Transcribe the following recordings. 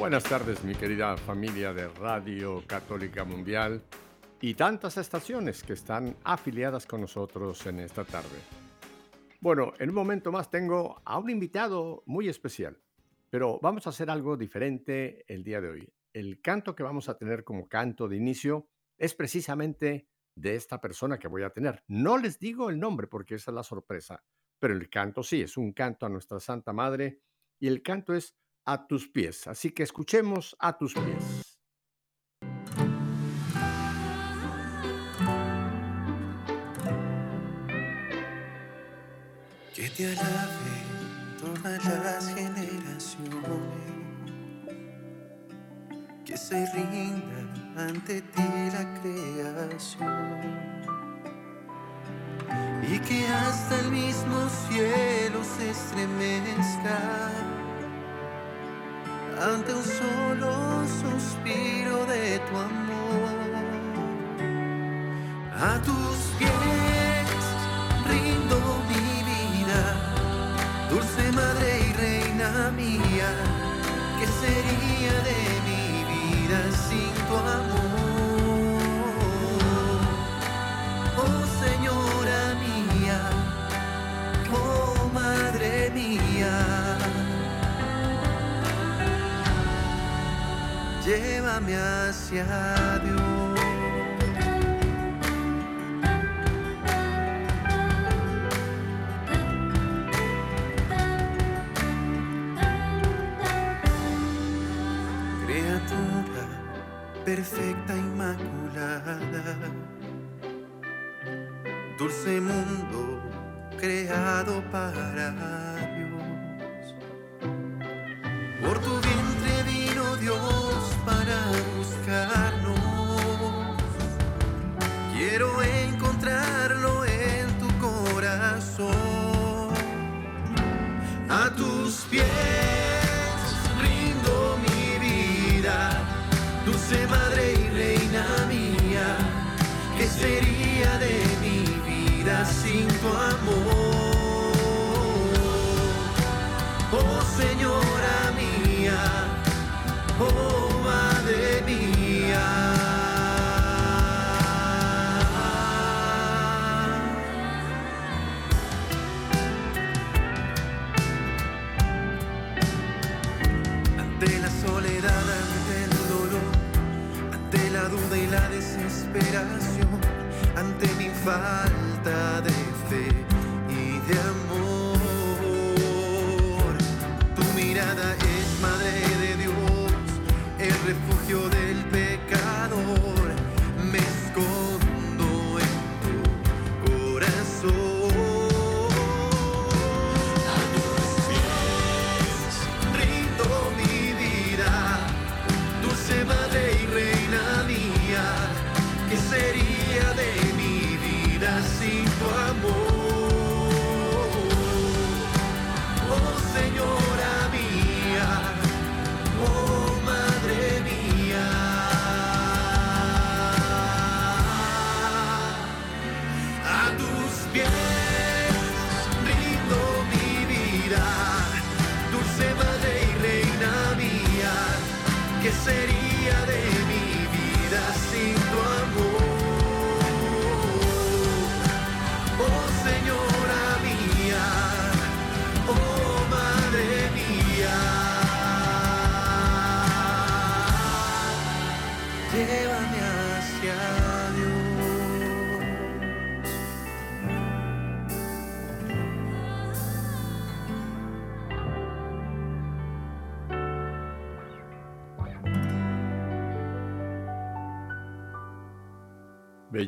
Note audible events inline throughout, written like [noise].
Buenas tardes, mi querida familia de Radio Católica Mundial y tantas estaciones que están afiliadas con nosotros en esta tarde. Bueno, en un momento más tengo a un invitado muy especial, pero vamos a hacer algo diferente el día de hoy. El canto que vamos a tener como canto de inicio es precisamente de esta persona que voy a tener. No les digo el nombre porque esa es la sorpresa, pero el canto sí, es un canto a nuestra Santa Madre y el canto es a tus pies. Así que escuchemos a tus pies. Que te alabe todas las generaciones, que se rinda ante ti la creación y que hasta el mismo cielo se estremezca ante un solo suspiro de tu amor. A tus pies rindo mi vida, dulce madre y reina mía, ¿qué sería de mi vida sin tu amor? Llévame hacia Dios.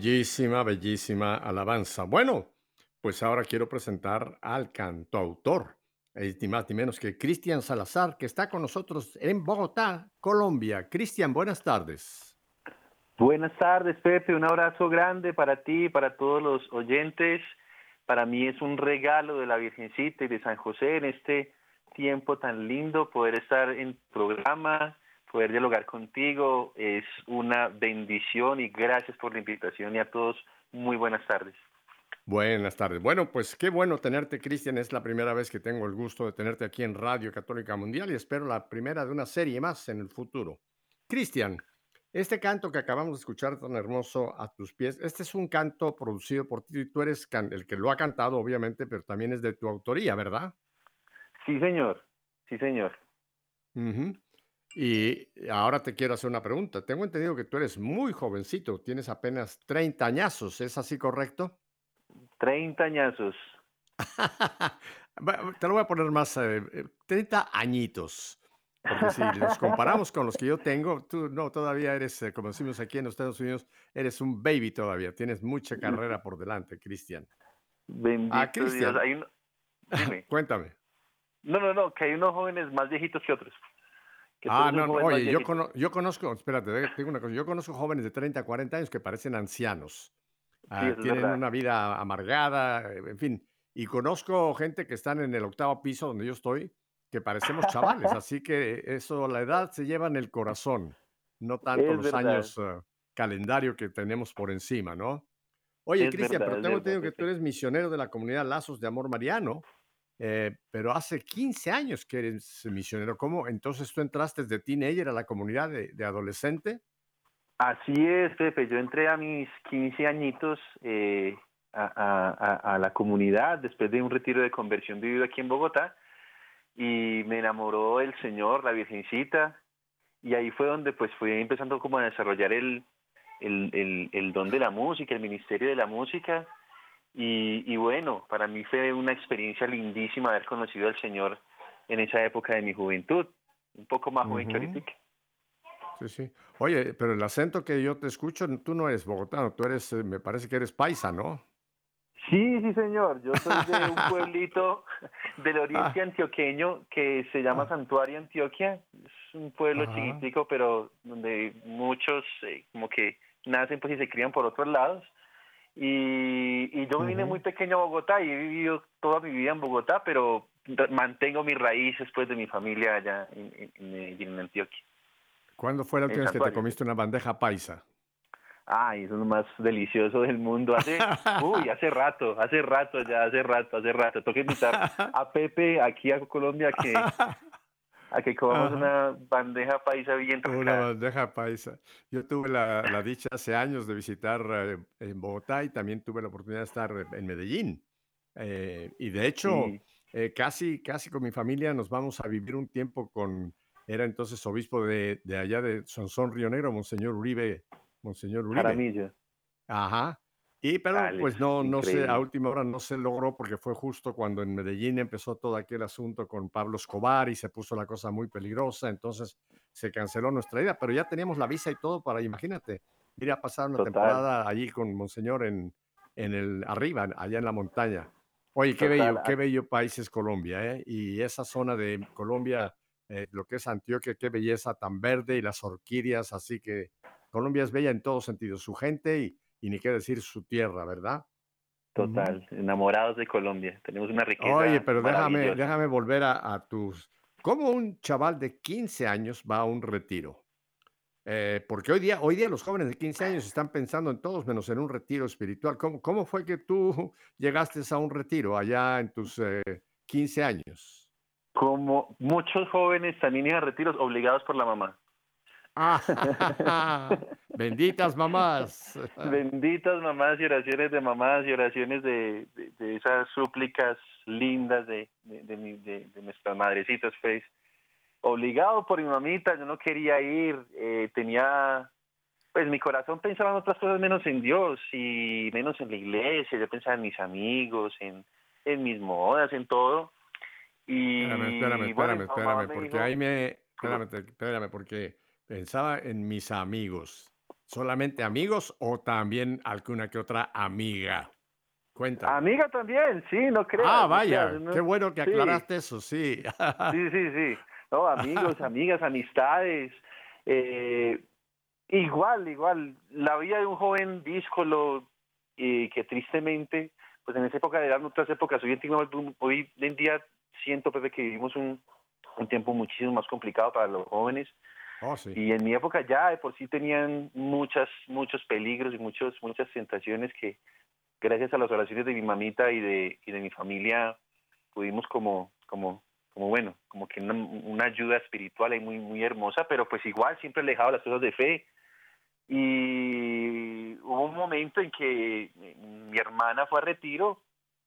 Bellísima, bellísima alabanza. Bueno, pues ahora quiero presentar al cantautor. eh, ni más ni menos que Cristian Salazar, que está con nosotros en Bogotá, Colombia. Cristian, buenas tardes. Buenas tardes, Pepe. Un abrazo grande para ti y para todos los oyentes. Para mí es un regalo de la Virgencita y de San José en este tiempo tan lindo poder estar en programa, poder dialogar contigo. Es una bendición y gracias por la invitación y a todos muy buenas tardes. Buenas tardes. Bueno, pues qué bueno tenerte, Cristian. Es la primera vez que tengo el gusto de tenerte aquí en Radio Católica Mundial y espero la primera de una serie más en el futuro. Cristian, este canto que acabamos de escuchar tan hermoso a tus pies, este es un canto producido por ti y tú eres el que lo ha cantado, obviamente, pero también es de tu autoría, ¿verdad? Sí, señor. Sí, señor. Y ahora te quiero hacer una pregunta. Tengo entendido que tú eres muy jovencito, tienes apenas 30 añazos, ¿es así correcto? 30 añazos. [laughs] Te lo voy a poner más, 30 eh, añitos. Porque si los comparamos con los que yo tengo, tú no, todavía eres, eh, como decimos aquí en los Estados Unidos, eres un baby todavía. Tienes mucha carrera por delante, Cristian. Bendito ah, Cristian. [laughs] Cuéntame. No, no, no, que hay unos jóvenes más viejitos que otros. Ah, no, oye, yo, yo, conozco, espérate, tengo una cosa, yo conozco jóvenes de 30, 40 años que parecen ancianos. Ah, tienen una vida amargada, en fin. Y conozco gente que están en el octavo piso donde yo estoy, que parecemos chavales, [laughs] así que eso, la edad se lleva en el corazón, no tanto los años ah, calendario que tenemos por encima, ¿no? Oye, Cristian, pero tengo entendido que tú eres misionero de la comunidad Lazos de Amor Mariano, eh, pero hace 15 años que eres misionero. ¿Cómo? Entonces tú entraste desde teenager a la comunidad de adolescente. Así es, Pepe. Yo entré a mis 15 añitos eh, a, la comunidad después de un retiro de conversión vivido aquí en Bogotá y me enamoró el Señor, la Virgencita y ahí fue donde pues fui empezando como a desarrollar el, el, don de la música, el ministerio de la música y, bueno, para mí fue una experiencia lindísima haber conocido al Señor en esa época de mi juventud, un poco más joven que ahorita. Sí, sí. Oye, pero el acento que yo te escucho, tú no eres bogotano, tú eres, eh, me parece que eres paisa, ¿no? Sí, sí, señor. Yo soy de un [laughs] pueblito del oriente ah. antioqueño que se llama ah. Santuario Antioquia. Es un pueblo chiquitico, pero donde muchos eh, como que nacen pues y se crían por otros lados. Y, y yo vine muy pequeño a Bogotá y he vivido toda mi vida en Bogotá, pero mantengo mis raíces pues de mi familia allá en, en, en Antioquia. ¿Cuándo fue la última vez que te comiste una bandeja paisa? Ay, eso es lo más delicioso del mundo. Hace, [laughs] uy, hace rato, hace rato ya, hace rato, hace rato. Tengo que invitar a Pepe aquí a Colombia que, [laughs] a que comamos una bandeja paisa bien rica. Una bandeja paisa. Yo tuve la, dicha hace años de visitar eh, en Bogotá y también tuve la oportunidad de estar en Medellín. Eh, y de hecho, eh, casi, casi con mi familia nos vamos a vivir un tiempo con era entonces obispo de, de allá de Sonsón Río Negro, Monseñor Uribe. Monseñor Uribe. Jaramillo. Ajá. Y pero pues no, no sé, a última hora no se logró porque fue justo cuando en Medellín empezó todo aquel asunto con Pablo Escobar y se puso la cosa muy peligrosa, entonces se canceló nuestra idea, pero ya teníamos la visa y todo para, imagínate, ir a pasar una temporada allí con Monseñor en, en el arriba, allá en la montaña. Oye, qué bello, qué bello país es Colombia, ¿eh? Y esa zona de Colombia eh, lo que es Antioquia, qué belleza tan verde y las orquídeas, así que Colombia es bella en todos sentidos, su gente y, ni qué decir su tierra, ¿verdad? Total, enamorados de Colombia, tenemos una riqueza. Oye, pero déjame, déjame volver a, tus... ¿Cómo un chaval de 15 años va a un retiro? Eh, porque hoy día, hoy día los jóvenes de 15 años están pensando en todos menos en un retiro espiritual. ¿Cómo, cómo fue que tú [laughs] llegaste a un retiro allá en tus 15 eh, años? como muchos jóvenes también iban a retiros obligados por la mamá. Ah, [laughs] benditas mamás. benditas mamás y oraciones de mamás y oraciones de, esas súplicas lindas de, de, nuestras madrecitas, pues. Obligado por mi mamita, yo no quería ir, eh, tenía, pues mi corazón pensaba en otras cosas menos en Dios y menos en la iglesia, yo pensaba en mis amigos, en, en mis modas, en todo y, espérame, espérame, espérame, espérame, porque ahí me, espérame, espérame, porque pensaba en mis amigos. ¿Solamente amigos o también alguna que otra amiga? Cuenta. Amiga también, sí, no creo. Ah, vaya, qué bueno que aclaraste eso, sí. sí, [laughs] sí, sí. No, amigos, [laughs] amigas, amistades. Eh, igual, igual. La vida de un joven díscolo y que tristemente, pues en esa época de en otras épocas, hoy en, hoy en día siento, Pepe, que vivimos un, un tiempo muchísimo más complicado para los jóvenes. Oh, sí. Y en mi época ya de por sí tenían muchas, muchos peligros y muchos, muchas tentaciones que, gracias a las oraciones de mi mamita y de, y de mi familia pudimos como, como, como bueno, como que una, ayuda espiritual ahí muy, muy hermosa, pero pues igual siempre alejado las cosas de fe. Y hubo un momento en que mi hermana fue a retiro,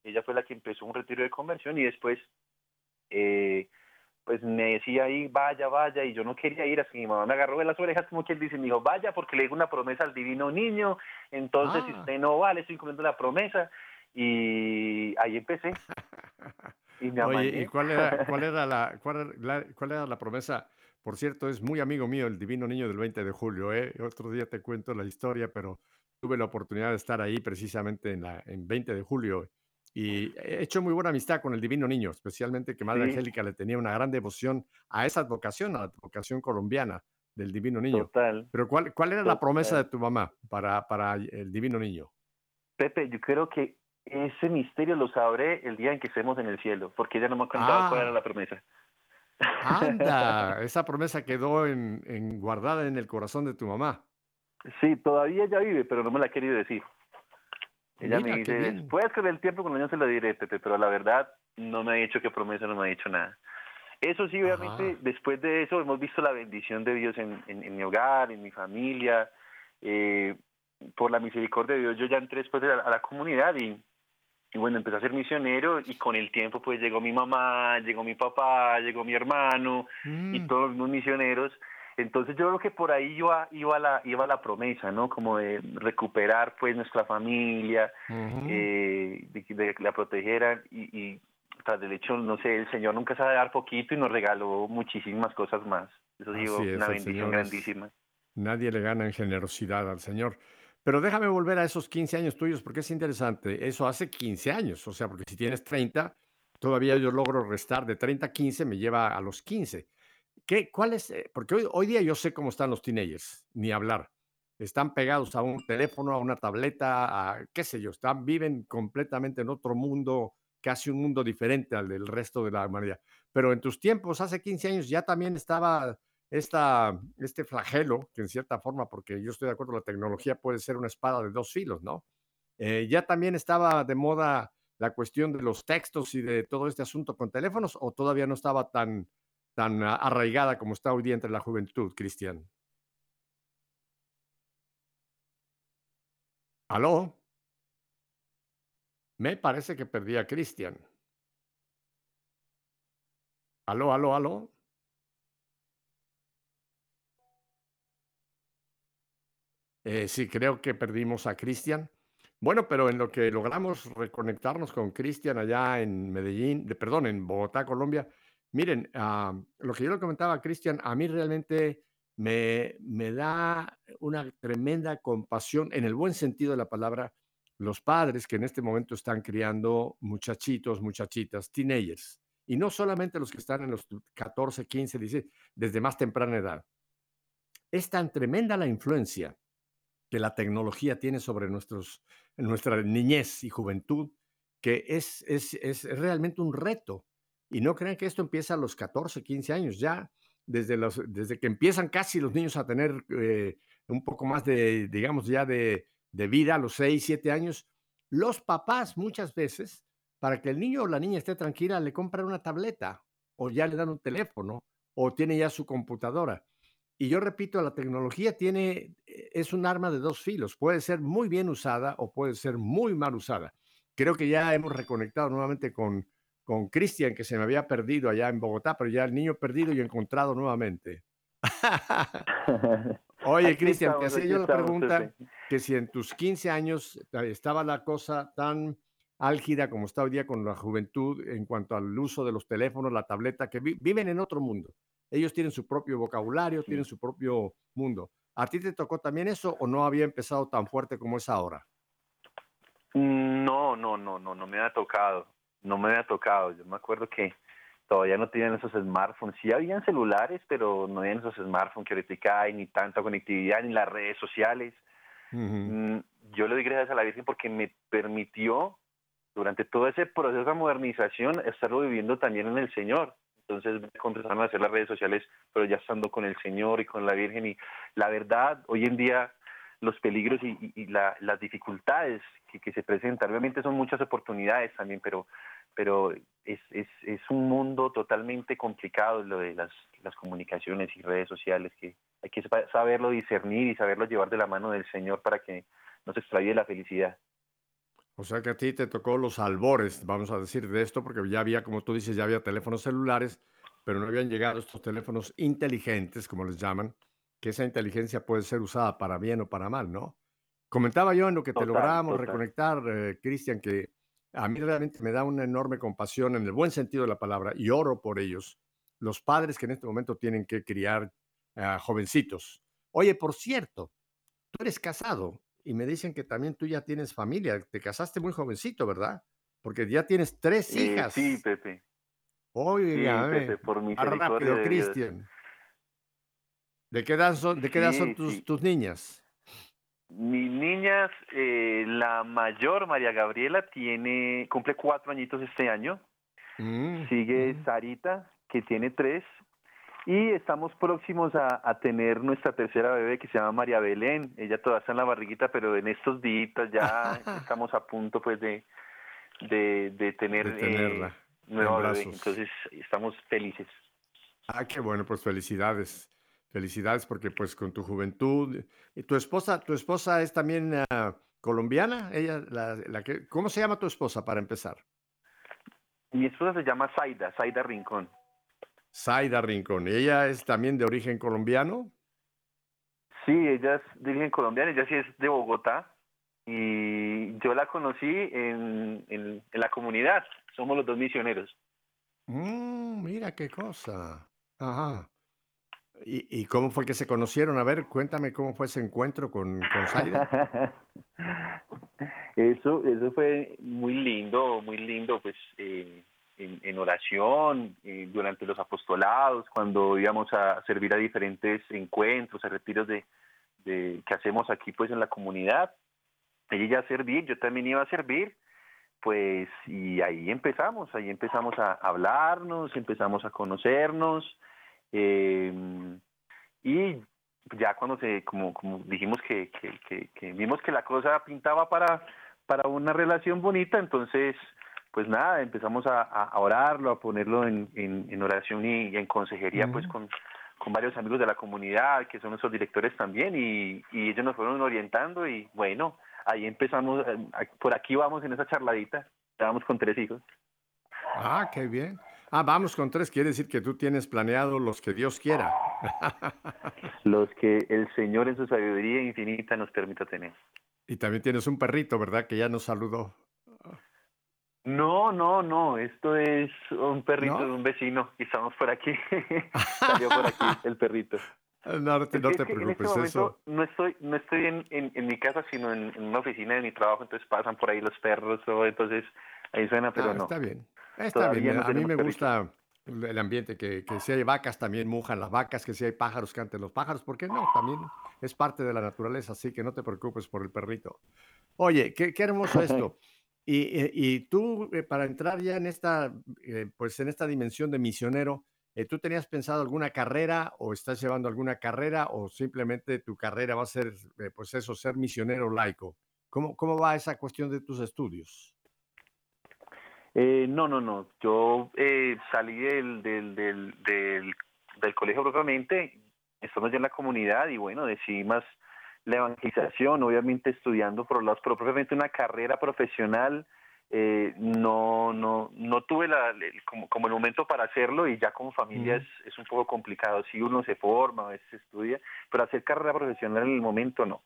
ella fue la que empezó un retiro de conversión y después eh, pues me decía ahí, vaya, vaya, y yo no quería ir, así que mi mamá me agarró de las orejas, como quien dice, me dijo, vaya, porque le digo una promesa al divino niño, entonces si ah. usted no va, le estoy cumpliendo la promesa, y ahí empecé. Y me Oye, ¿y cuál era, [laughs] cuál, era la, cuál, la, cuál era la promesa? Por cierto, es muy amigo mío el divino niño del 20 de julio, ¿eh? Otro día te cuento la historia, pero tuve la oportunidad de estar ahí precisamente en, la, en 20 de julio y he hecho muy buena amistad con el Divino Niño, especialmente que Madre Angélica le tenía una gran devoción a esa vocación, a la vocación colombiana del Divino Niño. Total. Pero ¿cuál, cuál era la promesa de tu mamá para, para el Divino Niño? Pepe, yo creo que ese misterio lo sabré el día en que estemos en el cielo, porque ella no me ha contado cuál era la ah. promesa. Anda, [laughs] esa promesa quedó en, en, guardada en el corazón de tu mamá. Sí, todavía ella vive, pero no me la ha querido decir. Ella me dice, después con el tiempo con el año se lo diré, Pepe, pero la verdad no me ha dicho qué promesa, no me ha dicho nada. Eso sí, obviamente, después de eso hemos visto la bendición de Dios en, en, mi hogar, en mi familia. Eh, por la misericordia de Dios, yo ya entré después a, la comunidad y, y, bueno, empecé a ser misionero y con el tiempo pues llegó mi mamá, llegó mi papá, llegó mi hermano y mm. todos los misioneros. Entonces yo creo que por ahí iba, iba, la, iba la promesa, ¿no? Como de recuperar pues nuestra familia, eh, de, que la protegeran y, y tras del hecho, no sé, el Señor nunca sabe dar poquito y nos regaló muchísimas cosas más. Eso digo, una bendición grandísima. Nadie le gana en generosidad al Señor. Pero déjame volver a esos 15 años tuyos porque es interesante. Eso hace 15 años, o sea, porque si tienes 30, todavía yo logro restar de 30 a 15, me lleva a los 15. ¿Qué, ¿Cuál es? Eh, porque hoy, día yo sé cómo están los teenagers, ni hablar. Están pegados a un teléfono, a una tableta, a qué sé yo, están, viven completamente en otro mundo, casi un mundo diferente al del resto de la humanidad. Pero en tus tiempos, hace 15 años, ya también estaba esta, este flagelo, que en cierta forma, porque yo estoy de acuerdo, la tecnología puede ser una espada de dos filos, ¿no? Eh, ya también estaba de moda la cuestión de los textos y de todo este asunto con teléfonos, o todavía no estaba tan, tan arraigada como está hoy día entre la juventud, Cristian. ¿Aló? Me parece que perdí a Cristian. ¿Aló, aló, aló? Eh, sí, creo que perdimos a Cristian. Bueno, pero en lo que logramos reconectarnos con Cristian allá en Medellín, perdón, en Bogotá, Colombia, Miren, ah, lo que yo le comentaba a Cristian, a mí realmente me, me da una tremenda compasión, en el buen sentido de la palabra, los padres que en este momento están criando muchachitos, muchachitas, teenagers, y no solamente los que están en los 14, 15, 16, desde más temprana edad. Es tan tremenda la influencia que la tecnología tiene sobre nuestros, nuestra niñez y juventud que es, es, es realmente un reto y no crean que esto empieza a los 14, 15 años, ya desde, desde que empiezan casi los niños a tener eh, un poco más de, digamos, ya de, de vida, a los 6, 7 años, los papás muchas veces, para que el niño o la niña esté tranquila, le compran una tableta o ya le dan un teléfono o tiene ya su computadora. Y yo repito, la tecnología tiene, eh, es un arma de dos filos. Puede ser muy bien usada o puede ser muy mal usada. Creo que ya hemos reconectado nuevamente con, con Cristian, que se me había perdido allá en Bogotá, pero ya el niño perdido y encontrado nuevamente. [laughs] Oye, Cristian, te hacía yo la pregunta que si en tus 15 años eh, estaba la cosa tan álgida como está hoy día con la juventud en cuanto al uso de los teléfonos, la tableta, que viven en otro mundo. Ellos tienen su propio vocabulario, tienen su propio mundo. ¿A ti te tocó también eso o no había empezado tan fuerte como es ahora? No, no, no, no, no me ha tocado, no me ha tocado. Yo me acuerdo que todavía no tenían esos smartphones. Sí habían celulares, pero no habían esos smartphones que ahorita hay, ni tanta conectividad, ni las redes sociales. Mm, yo le doy gracias a la Virgen porque me permitió, durante todo ese proceso de modernización, estarlo viviendo también en el Señor. Entonces me comenzaron a hacer las redes sociales, pero ya estando con el Señor y con la Virgen. Y la verdad, hoy en día los peligros y, las dificultades que, se presentan. Obviamente son muchas oportunidades también, pero, pero es, es, es un mundo totalmente complicado lo de las, las comunicaciones y redes sociales, que hay que saberlo discernir y saberlo llevar de la mano del Señor para que no se extravíe la felicidad. O sea que a ti te tocó los albores, vamos a decir, de esto, porque ya había, como tú dices, ya había teléfonos celulares, pero no habían llegado estos teléfonos inteligentes, como les llaman, que esa inteligencia puede ser usada para bien o para mal, ¿no? Comentaba yo en lo que te logramos reconectar, eh, Cristian, que a mí realmente me da una enorme compasión en el buen sentido de la palabra y oro por ellos, los padres que en este momento tienen que criar a jovencitos. Oye, por cierto, tú eres casado y me dicen que también tú ya tienes familia. Te casaste muy jovencito, ¿verdad? Porque ya tienes tres eh, hijas. sí, Pepe. Oiga, sí, Pepe, por mi rápido, Cristian. ¿De qué edad son, de qué edad son tus, tus niñas? Mis niñas, eh, la mayor, María Gabriela, tiene cumple cuatro añitos este año. Mm, Sigue mm. Sarita, que tiene tres. Y estamos próximos a, a, tener nuestra tercera bebé que se llama María Belén. Ella todavía está en la barriguita, pero en estos días ya [laughs] estamos a punto pues de, de, de tener eh, nueva bebé. Entonces estamos felices. Ah, qué bueno, pues felicidades. Felicidades porque pues con tu juventud y tu esposa, tu esposa es también ah, colombiana, ella la, la, que ¿cómo se llama tu esposa para empezar? Mi esposa se llama Zaida, Zaida Rincón. Zaida Rincón, ¿ella es también de origen colombiano? Sí, ella es de origen colombiano, ella sí es de Bogotá y yo la conocí en, en, la comunidad, somos los dos misioneros. Mm, mira qué cosa. Ajá. ¿Y, cómo fue que se conocieron? A ver, cuéntame cómo fue ese encuentro con, con [laughs] eso, eso fue muy lindo, muy lindo, pues eh, en, oración, eh, durante los apostolados, cuando íbamos a servir a diferentes encuentros, a retiros de, de que hacemos aquí pues en la comunidad. Ella iba a servir, yo también iba a servir, pues y ahí empezamos, ahí empezamos a hablarnos, empezamos a conocernos, eh, y ya cuando se, como, como dijimos que, que, que, vimos que la cosa pintaba para, para una relación bonita, entonces, pues nada, empezamos a, a orarlo, a ponerlo en, en, oración y, en consejería, pues con, con varios amigos de la comunidad, que son nuestros directores también, y, y ellos nos fueron orientando y bueno, ahí empezamos, eh, por aquí vamos en esa charladita, estábamos con tres hijos. Ah, qué bien. Ah, vamos con tres, quiere decir que tú tienes planeado los que Dios quiera. [laughs] los que el Señor en su sabiduría infinita nos permita tener. Y también tienes un perrito, ¿verdad? Que ya nos saludó. No, no, no, esto es un perrito de un vecino y estamos por aquí. [laughs] Salió por aquí el perrito. No, te, no te preocupes, en este eso. No estoy, no estoy en, en, mi casa, sino en, una oficina de mi trabajo, entonces pasan por ahí los perros, o entonces ahí suena, pero ah, no. Está bien. Está bien, a mí me gusta el ambiente, que, que, si hay vacas también mujan las vacas, que si hay pájaros canten los pájaros, ¿por qué no? También es parte de la naturaleza, así que no te preocupes por el perrito. Oye, qué, qué hermoso esto. Y, y, tú, eh, para entrar ya en esta, eh, pues en esta dimensión de misionero, eh, ¿tú tenías pensado alguna carrera o estás llevando alguna carrera o simplemente tu carrera va a ser, pues eso, ser misionero laico? ¿Cómo, ¿Cómo va esa cuestión de tus estudios? Eh, no, no, no. Yo eh, salí del, del, del, del, colegio propiamente, estamos ya en la comunidad y bueno, decidí más la evangelización, obviamente estudiando por los pero propiamente una carrera profesional. Eh, no, no, no tuve la, como, como el momento para hacerlo y ya como familia es, es un poco complicado. Si uno se forma, a veces estudia, pero hacer carrera profesional en el momento no.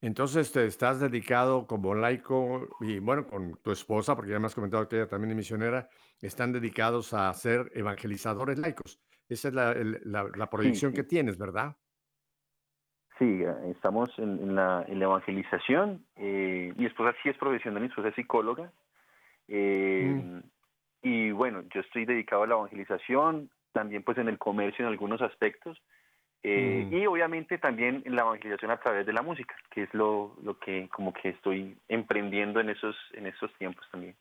Entonces te estás dedicado como laico y bueno, con tu esposa, porque ya me has comentado que ella también es misionera, están dedicados a ser evangelizadores laicos. Esa es la, la, proyección que tienes, ¿verdad? Sí, estamos en, la, evangelización. Eh, mi esposa sí es profesional, mi esposa es psicóloga. Eh, mm. Y bueno, yo estoy dedicado a la evangelización, también pues en el comercio en algunos aspectos. Eh, mm. Y obviamente también la evangelización a través de la música, que es lo, lo que como que estoy emprendiendo en esos, en esos tiempos también.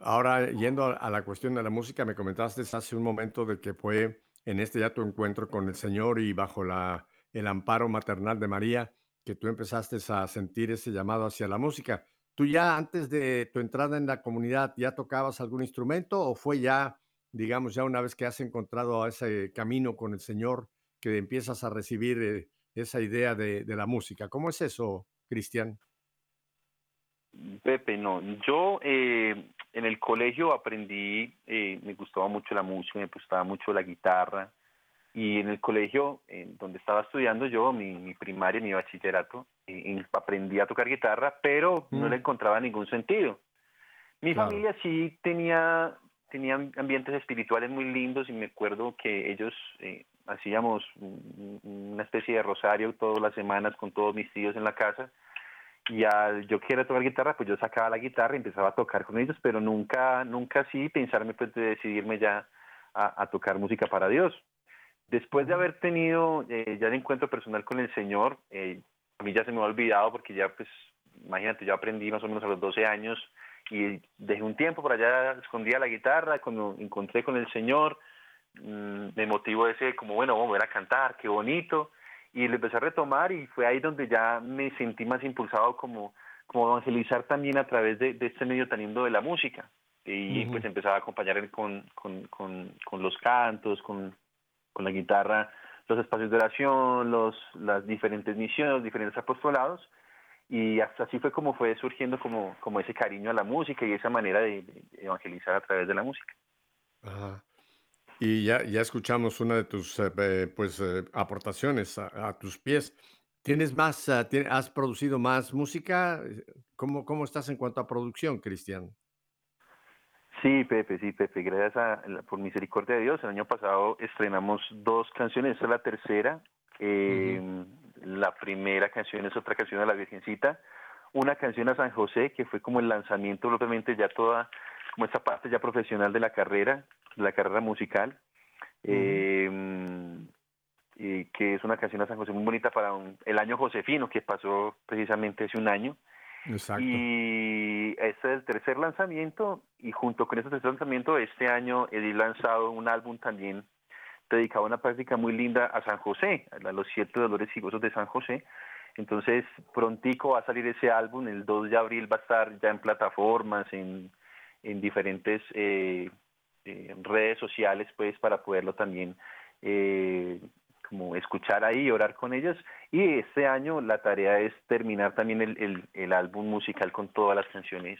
Ahora, yendo a la cuestión de la música, me comentaste hace un momento de que fue en este ya tu encuentro con el Señor y bajo la, el amparo maternal de María que tú empezaste a sentir ese llamado hacia la música. ¿Tú ya antes de tu entrada en la comunidad ya tocabas algún instrumento o fue ya, digamos, ya una vez que has encontrado ese camino con el Señor que empiezas a recibir eh, esa idea de, de la música? ¿Cómo es eso, Cristian? Pepe, no. Yo eh, en el colegio aprendí, eh, me gustaba mucho la música, me gustaba mucho la guitarra. Y en el colegio, en donde estaba estudiando yo, mi, primaria, mi bachillerato, eh, aprendí a tocar guitarra, pero no mm. le encontraba ningún sentido. Mi familia sí tenía, tenía ambientes espirituales muy lindos y me acuerdo que ellos hacíamos una especie de rosario todas las semanas con todos mis tíos en la casa y al yo quería tocar guitarra, pues yo sacaba la guitarra y empezaba a tocar con ellos, pero nunca, nunca así pensarme pues de decidirme ya a, tocar música para Dios. Después de haber tenido eh, ya el encuentro personal con el Señor, eh, a mí ya se me ha olvidado porque ya pues, imagínate, yo aprendí más o menos a los 12 años y dejé un tiempo por allá, escondía la guitarra, cuando encontré con el Señor, mm, me motivó ese como, bueno, vamos a ver a cantar, qué bonito, y lo empecé a retomar y fue ahí donde ya me sentí más impulsado como, como evangelizar también a través de, este medio tan lindo de la música. Y pues empezaba a acompañar con, con, con, los cantos, con, con la guitarra, los espacios de oración, los, las diferentes misiones, los diferentes apostolados. Y hasta así fue como fue surgiendo como, como ese cariño a la música y esa manera de, evangelizar a través de la música. Ajá. Y ya, ya escuchamos una de tus eh, eh, pues, eh, aportaciones a, tus pies. ¿Tienes más, ah, has producido más música? ¿Cómo, ¿Cómo estás en cuanto a producción, Cristian? Sí, Pepe, sí, Pepe, gracias a, por misericordia de Dios. El año pasado estrenamos dos canciones, esta es la tercera. Em, la primera canción es otra canción de la Virgencita, una canción a San José, que fue como el lanzamiento, obviamente ya toda, como esta parte ya profesional de la carrera, la carrera musical, eh, que es una canción a San José muy bonita para el año Josefino, que pasó precisamente hace un año. Exacto. Y este es el tercer lanzamiento, y junto con este tercer lanzamiento, este año he lanzado un álbum también dedicado a una práctica muy linda a San José, a los siete dolores y gozos de San José. Entonces, prontico va a salir ese álbum, el 2 de abril va a estar ya en plataformas, en, en diferentes eh, en redes sociales, pues, para poderlo también eh, como escuchar ahí, orar con ellos. Y este año la tarea es terminar también el, el, álbum musical con todas las canciones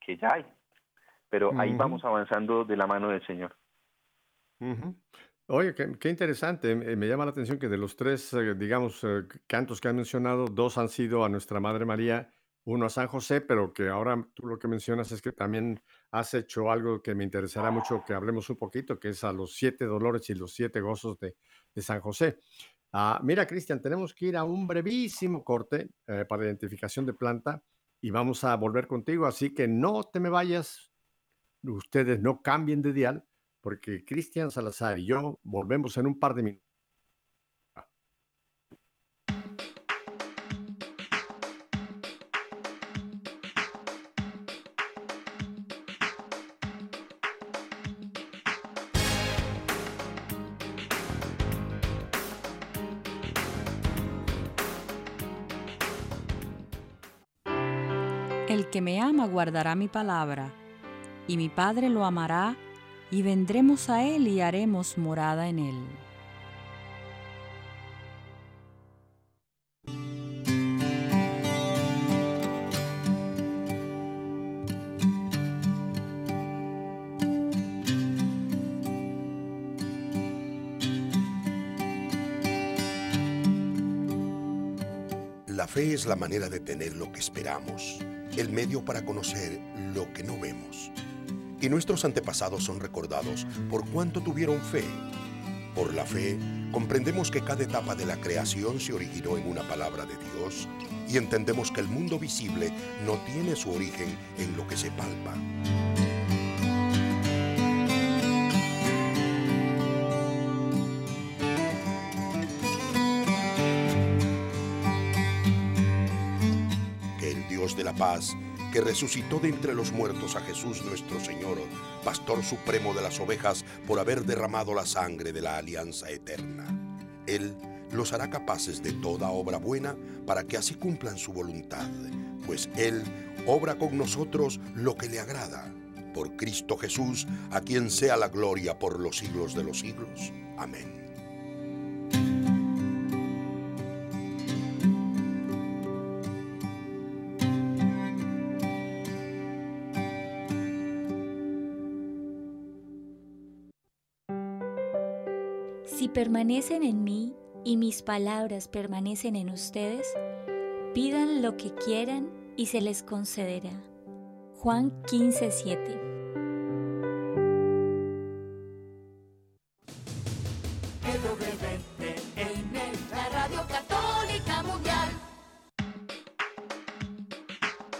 que ya hay. Pero ahí vamos avanzando de la mano del Señor. Oye, qué, interesante. Me llama la atención que de los tres, eh, digamos, eh, cantos que han mencionado, dos han sido a Nuestra Madre María uno a San José, pero que ahora tú lo que mencionas es que también has hecho algo que me interesará mucho que hablemos un poquito, que es a los siete dolores y los siete gozos de, San José. Ah, mira, Cristian, tenemos que ir a un brevísimo corte eh, para identificación de planta y vamos a volver contigo, así que no te me vayas, ustedes no cambien de dial, porque Cristian Salazar y yo volvemos en un par de minutos. que me ama guardará mi palabra, y mi Padre lo amará, y vendremos a Él y haremos morada en Él. La fe es la manera de tener lo que esperamos el medio para conocer lo que no vemos. Y nuestros antepasados son recordados por cuanto tuvieron fe. Por la fe, comprendemos que cada etapa de la creación se originó en una palabra de Dios y entendemos que el mundo visible no tiene su origen en lo que se palpa. Que el Dios de la paz que resucitó de entre los muertos a Jesús nuestro Señor, Pastor Supremo de las ovejas, por haber derramado la sangre de la alianza eterna. Él los hará capaces de toda obra buena para que así cumplan su voluntad, pues Él obra con nosotros lo que le agrada. Por Cristo Jesús, a quien sea la gloria por los siglos de los siglos. Amén. Si permanecen en mí y mis palabras permanecen en ustedes, pidan lo que quieran y se les concederá. Juan 15, 7.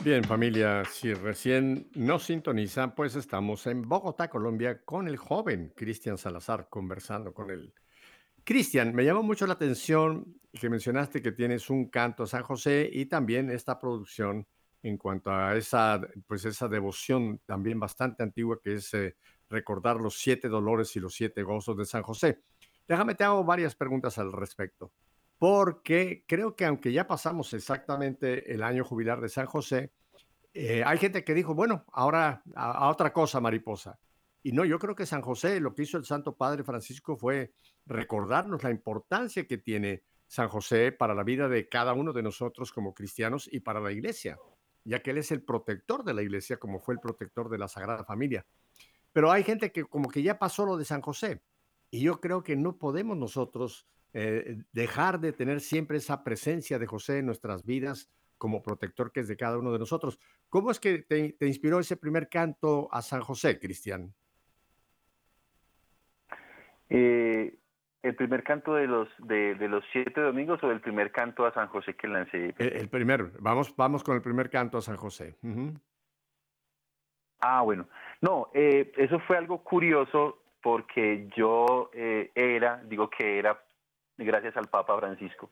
Bien, familia, si recién nos sintonizan, pues estamos en Bogotá, Colombia, con el joven Cristian Salazar, conversando con él. Cristian, me llamó mucho la atención que mencionaste que tienes un canto a San José y también esta producción en cuanto a esa, pues esa devoción también bastante antigua que es eh, recordar los siete dolores y los siete gozos de San José. Déjame, te hago varias preguntas al respecto porque creo que aunque ya pasamos exactamente el año jubilar de San José, eh, hay gente que dijo, bueno, ahora a, otra cosa, mariposa. Y no, yo creo que San José, lo que hizo el Santo Padre Francisco fue recordarnos la importancia que tiene San José para la vida de cada uno de nosotros como cristianos y para la iglesia, ya que él es el protector de la iglesia como fue el protector de la Sagrada Familia. Pero hay gente que como que ya pasó lo de San José. Y yo creo que no podemos nosotros eh, dejar de tener siempre esa presencia de José en nuestras vidas como protector que es de cada uno de nosotros. ¿Cómo es que te, inspiró ese primer canto a San José, Cristian? Eh, ¿El primer canto de los, de, los siete domingos o el primer canto a San José que lancé? El, primero, vamos, vamos con el primer canto a San José. Ah, bueno. No, eh, eso fue algo curioso porque yo era, digo que era gracias al Papa Francisco,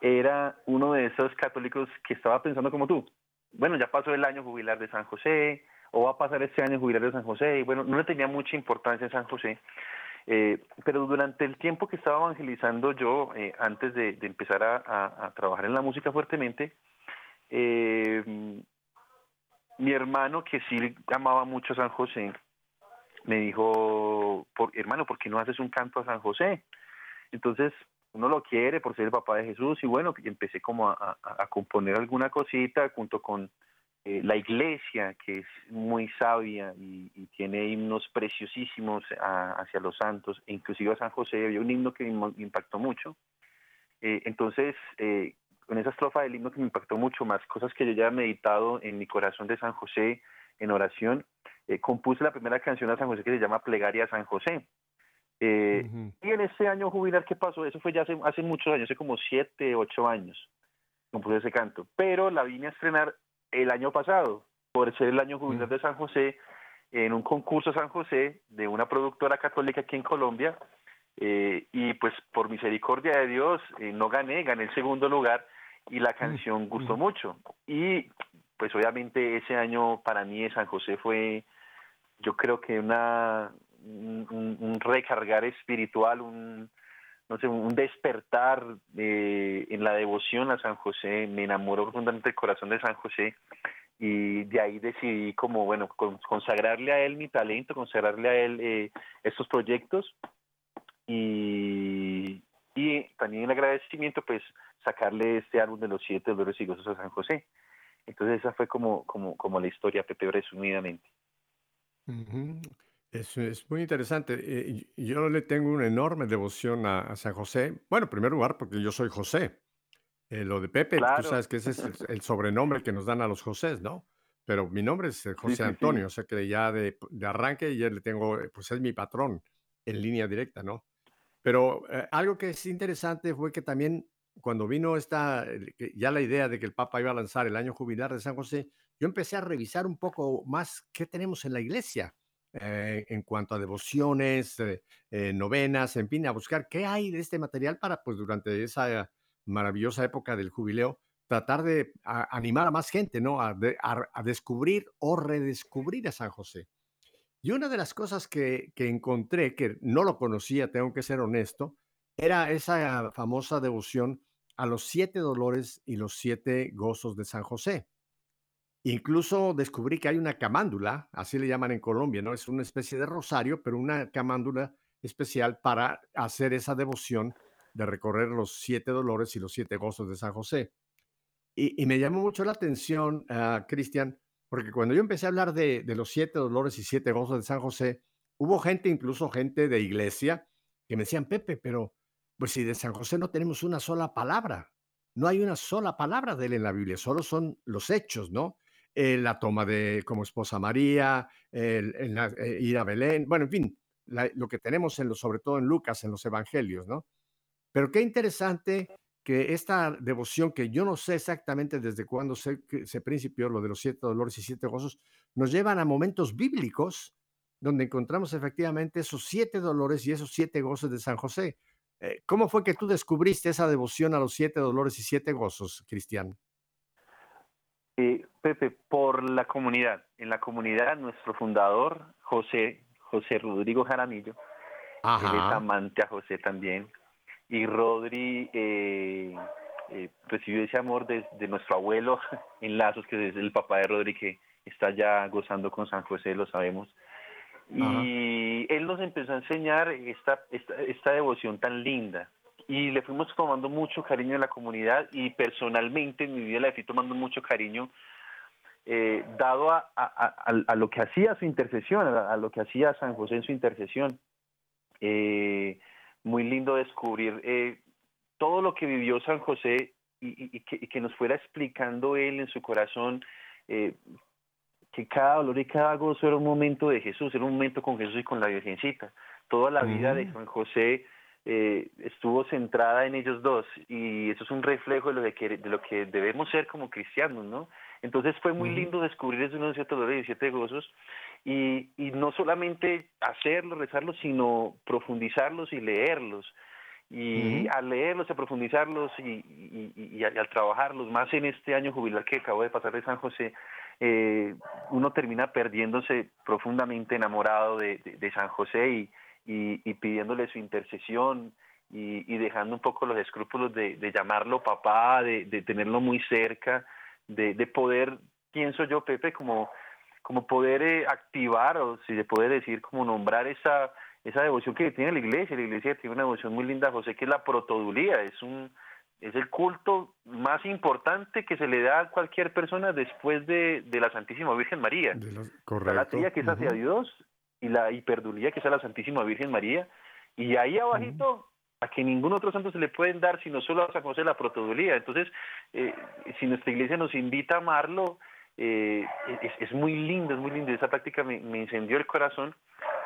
era uno de esos católicos que estaba pensando como tú. Bueno, ya pasó el año jubilar de San José, o va a pasar este año jubilar de San José, y bueno, no le tenía mucha importancia a San José, eh, pero durante el tiempo que estaba evangelizando yo, eh, antes de, empezar a, trabajar en la música fuertemente, eh, mi hermano, que sí amaba mucho a San José, me dijo, hermano, ¿por qué no haces un canto a San José? Entonces, uno lo quiere por ser el papá de Jesús y bueno, empecé como a, componer alguna cosita junto con eh, la iglesia, que es muy sabia y, tiene himnos preciosísimos hacia los santos, e inclusive a San José, había un himno que me impactó mucho. Eh, entonces, eh, con esa estrofa del himno que me impactó mucho, más cosas que yo ya he meditado en mi corazón de San José en oración, compuse la primera canción a San José que se llama Plegaria a San José. Eh, y en ese año jubilar, ¿qué pasó? Eso fue ya hace, hace muchos años, hace como siete, ocho años, compuse ese canto. Pero la vine a estrenar el año pasado, por ser el año jubilar de San José, en un concurso San José de una productora católica aquí en Colombia. Eh, y pues por misericordia de Dios eh, no gané, gané el segundo lugar y la canción gustó mucho. Y pues obviamente ese año para mí de San José fue, yo creo que una, un, recargar espiritual, un, no sé, un despertar eh, en la devoción a San José, me enamoró profundamente el corazón de San José y de ahí decidí como, bueno, consagrarle a él mi talento, consagrarle a él eh, estos proyectos y, también en agradecimiento pues sacarle este álbum de los siete dolores y gozos a San José. Entonces esa fue como, como, como la historia, Pepe, resumidamente. Es, es muy interesante. Eh, yo le tengo una enorme devoción a, San José. Bueno, en primer lugar, porque yo soy José. Eh, lo de Pepe, tú sabes que ese es el, sobrenombre que nos dan a los José, ¿no? Pero mi nombre es eh, José Antonio, o sea que ya de, de, arranque ya le tengo, pues es mi patrón en línea directa, ¿no? Pero eh, algo que es interesante fue que también cuando vino esta, ya la idea de que el Papa iba a lanzar el año jubilar de San José, yo empecé a revisar un poco más qué tenemos en la iglesia eh, en cuanto a devociones, eh, novenas, en fin, a buscar qué hay de este material para, pues, durante esa maravillosa época del jubileo, tratar de animar a más gente, ¿no? A, a, descubrir o redescubrir a San José. Y una de las cosas que, que encontré, que no lo conocía, tengo que ser honesto, era esa famosa devoción a los siete dolores y los siete gozos de San José. Incluso descubrí que hay una camándula, así le llaman en Colombia, ¿no? Es una especie de rosario, pero una camándula especial para hacer esa devoción de recorrer los siete dolores y los siete gozos de San José. Y, me llamó mucho la atención, uh, Cristian, porque cuando yo empecé a hablar de, de, los siete dolores y siete gozos de San José, hubo gente, incluso gente de iglesia, que me decían, Pepe, pero pues si de San José no tenemos una sola palabra, no hay una sola palabra de él en la Biblia, solo son los hechos, ¿no? Eh, la toma de como esposa María, el, eh, ir a Belén, bueno, en fin, lo que tenemos en lo, sobre todo en Lucas, en los evangelios, ¿no? Pero qué interesante que esta devoción, que yo no sé exactamente desde cuándo se, se principió, lo de los siete dolores y siete gozos, nos llevan a momentos bíblicos donde encontramos efectivamente esos siete dolores y esos siete gozos de San José. Eh, ¿Cómo fue que tú descubriste esa devoción a los siete dolores y siete gozos, Cristian? Eh, Pepe, por la comunidad. En la comunidad, nuestro fundador, José, José Rodrigo Jaramillo, Ajá. él es amante a José también, y Rodri eh, recibió ese amor de, de, nuestro abuelo [laughs] en Lazos, que es el papá de Rodri, que está ya gozando con San José, lo sabemos. Y él nos empezó a enseñar esta, esta, esta devoción tan linda y le fuimos tomando mucho cariño en la comunidad y personalmente en mi vida le fui tomando mucho cariño eh, dado a, a, a, lo que hacía su intercesión, a, lo que hacía San José en su intercesión. Eh, muy lindo descubrir eh, todo lo que vivió San José y, y, que, y, que, nos fuera explicando él en su corazón que cada dolor y cada gozo era un momento de Jesús, era un momento con Jesús y con la Virgencita. Toda la vida de San José eh, estuvo centrada en ellos dos y eso es un reflejo de lo que, de lo que debemos ser como cristianos, ¿no? Entonces fue muy lindo descubrir esos unos siete dolores y siete gozos y, y no solamente hacerlos, rezarlos, sino profundizarlos y leerlos. Y al leerlos, a profundizarlos y, y, y, al trabajarlos, más en este año jubilar que acabo de pasar de San José, eh, uno termina perdiéndose profundamente enamorado de, de, San José y, y, pidiéndole su intercesión y, dejando un poco los escrúpulos de, de llamarlo papá, de, de, tenerlo muy cerca, de, de poder, pienso yo, Pepe, como, como poder eh, activar o si se puede decir, como nombrar esa, esa devoción que tiene la iglesia. La iglesia tiene una devoción muy linda José, que es la protodulía, es un es el culto más importante que se le da a cualquier persona después de, de la Santísima Virgen María. correcto. La tía que es hacia Dios y la hiperdulía que es a la Santísima Virgen María. Y ahí abajito, a que ningún otro santo se le pueden dar, sino solo a San José la protodulía. Entonces, eh, si nuestra iglesia nos invita a amarlo, eh, es, es, muy lindo, es muy lindo. Esa práctica me, me, encendió el corazón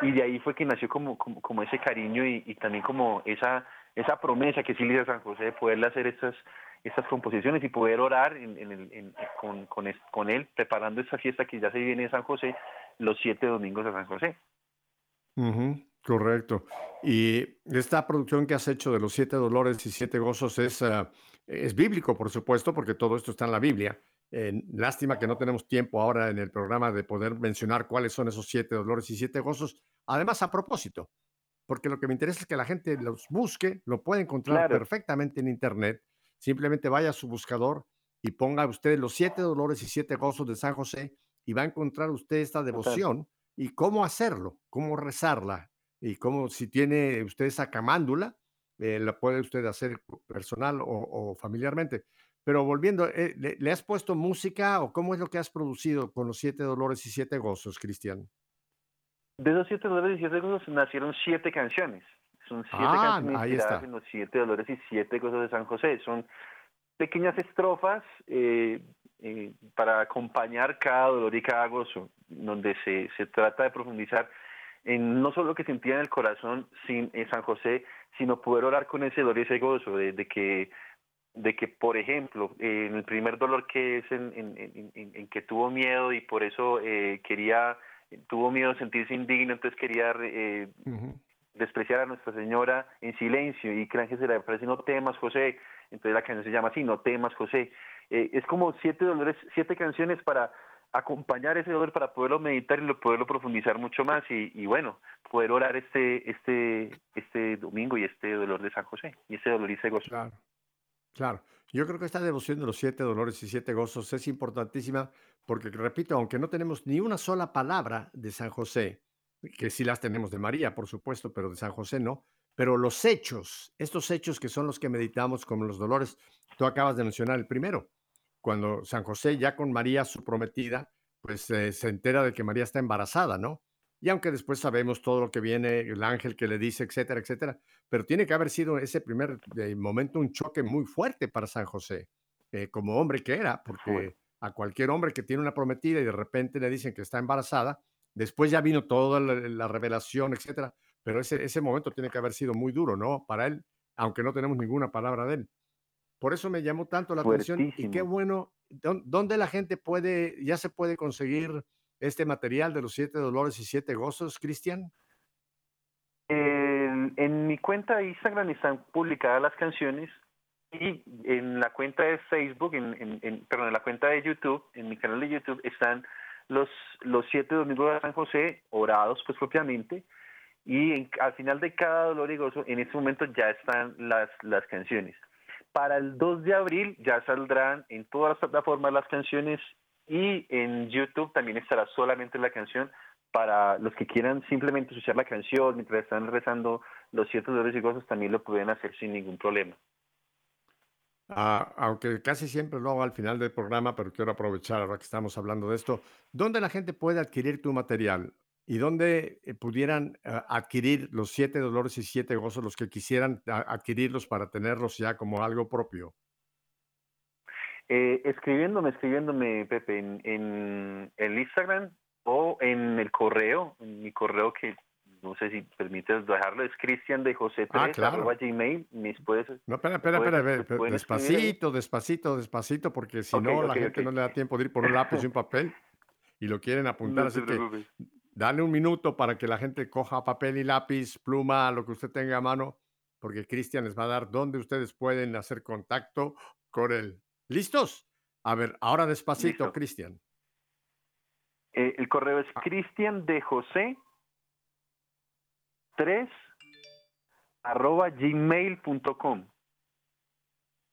y de ahí fue que nació como, como, como ese cariño y, y también como esa esa promesa que sí le San José de poderle hacer estas, estas composiciones y poder orar en, en, con, con, con, él, preparando esta fiesta que ya se viene de San José, los siete domingos de San José. correcto. Y esta producción que has hecho de los siete dolores y siete gozos es, uh, es bíblico, por supuesto, porque todo esto está en la Biblia. Eh, lástima que no tenemos tiempo ahora en el programa de poder mencionar cuáles son esos siete dolores y siete gozos. Además, a propósito, porque lo que me interesa es que la gente los busque, lo puede encontrar perfectamente en Internet. Simplemente vaya a su buscador y ponga usted los siete dolores y siete gozos de San José y va a encontrar usted esta devoción y cómo hacerlo, cómo rezarla y cómo si tiene usted esa camándula, eh, la puede usted hacer personal o, familiarmente. Pero volviendo, eh, ¿le, ¿le, has puesto música o cómo es lo que has producido con los siete dolores y siete gozos, Cristian? De esos siete dolores y siete gozos nacieron siete canciones. Son siete ah, canciones inspiradas en los siete dolores y siete gozos de San José. Son pequeñas estrofas eh, eh, para acompañar cada dolor y cada gozo, donde se, se trata de profundizar en no solo lo que sentía en el corazón sin en San José, sino poder orar con ese dolor y ese gozo de, que de que por ejemplo en el primer dolor que es en, en, en, que tuvo miedo y por eso eh, quería tuvo miedo de sentirse indigno entonces quería eh, despreciar a Nuestra Señora en silencio y que el ángel se le aparece no temas José entonces la canción se llama así no temas José eh, es como siete dolores siete canciones para acompañar ese dolor para poderlo meditar y poderlo profundizar mucho más y, bueno, poder orar este, este, este domingo y este dolor de San José y este dolor y ese gozo. Claro, claro. Yo creo que esta devoción de los siete dolores y siete gozos es importantísima porque, repito, aunque no tenemos ni una sola palabra de San José, que sí las tenemos de María, por supuesto, pero de San José no, pero los hechos, estos hechos que son los que meditamos como los dolores, tú acabas de mencionar el primero, cuando San José, ya con María, su prometida, pues eh, se entera de que María está embarazada, ¿no? Y aunque después sabemos todo lo que viene, el ángel que le dice, etcétera, etcétera, pero tiene que haber sido ese primer eh, momento un choque muy fuerte para San José, eh, como hombre que era, porque a cualquier hombre que tiene una prometida y de repente le dicen que está embarazada, después ya vino toda la, revelación, etcétera, pero ese, ese momento tiene que haber sido muy duro, ¿no? Para él, aunque no tenemos ninguna palabra de él. Por eso me llamó tanto la atención y qué bueno, ¿dónde la gente puede, ya se puede conseguir este material de los siete dolores y siete gozos, Cristian? En, mi cuenta de Instagram están publicadas las canciones y en la cuenta de Facebook, en, en, perdón, en la cuenta de YouTube, en mi canal de YouTube están los, los siete domingos de San José orados pues propiamente y al final de cada dolor y gozo en este momento ya están las, las canciones. Para el 2 de abril ya saldrán en todas las plataformas las canciones y en YouTube también estará solamente la canción para los que quieran simplemente escuchar la canción mientras están rezando los siete dolores y cosas también lo pueden hacer sin ningún problema. Ah, aunque casi siempre lo hago al final del programa, pero quiero aprovechar ahora que estamos hablando de esto. ¿Dónde la gente puede adquirir tu material? Y dónde eh, pudieran ah, adquirir los siete dolores y siete gozos los que quisieran adquirirlos para tenerlos ya como algo propio? Eh, escribiéndome, escribiéndome, Pepe, en, el Instagram o en el correo, en mi correo que no sé si permites dejarlo, es cristian de José 3, ah, gmail, mis puedes... No, espera, espera, espera, despacito, despacito, despacito, porque si no la gente no le da tiempo de ir por un lápiz y un papel y lo quieren [laughs] apuntar, así que Dale un minuto para que la gente coja papel y lápiz, pluma, lo que usted tenga a mano, porque Cristian les va a dar dónde ustedes pueden hacer contacto con él. ¿Listos? A ver, ahora despacito, Cristian. Eh, el correo es ah. cristian de José 3 arroba gmail.com.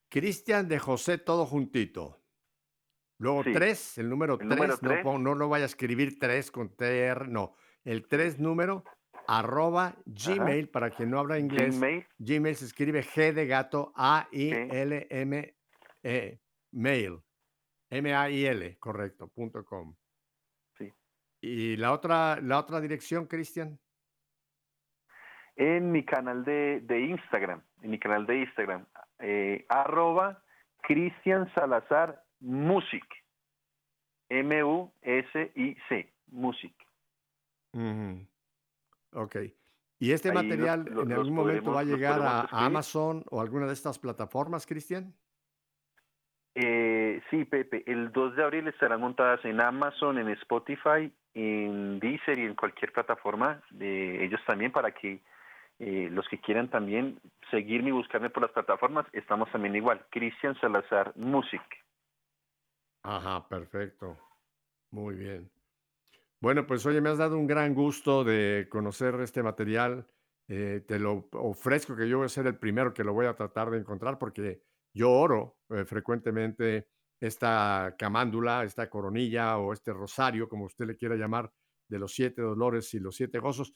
Cristian de José todo juntito. Luego 3, el número 3, no, no, lo vaya a escribir 3 con TR, no. El 3 número, arroba Gmail, para quien no habla inglés. Gmail. se escribe G de gato, A-I-L-M-E, mail. M-A-I-L, correcto, punto com. Sí. ¿Y la otra, la otra dirección, Cristian? En mi canal de, de, Instagram, en mi canal de Instagram, eh, arroba Cristian Salazar Music. M-U-S-I-C. Music. Ok. ¿Y este material en algún momento va a llegar a, Amazon o alguna de estas plataformas, Cristian? Eh, sí, Pepe. El 2 de abril estarán montadas en Amazon, en Spotify, en Deezer y en cualquier plataforma de ellos también para que eh, los que quieran también seguirme y buscarme por las plataformas, estamos también igual. Cristian Salazar Music. Ajá, perfecto. Muy bien. Bueno, pues oye, me has dado un gran gusto de conocer este material. Eh, te lo ofrezco que yo voy a ser el primero que lo voy a tratar de encontrar porque yo oro eh, frecuentemente esta camándula, esta coronilla o este rosario, como usted le quiera llamar, de los siete dolores y los siete gozos,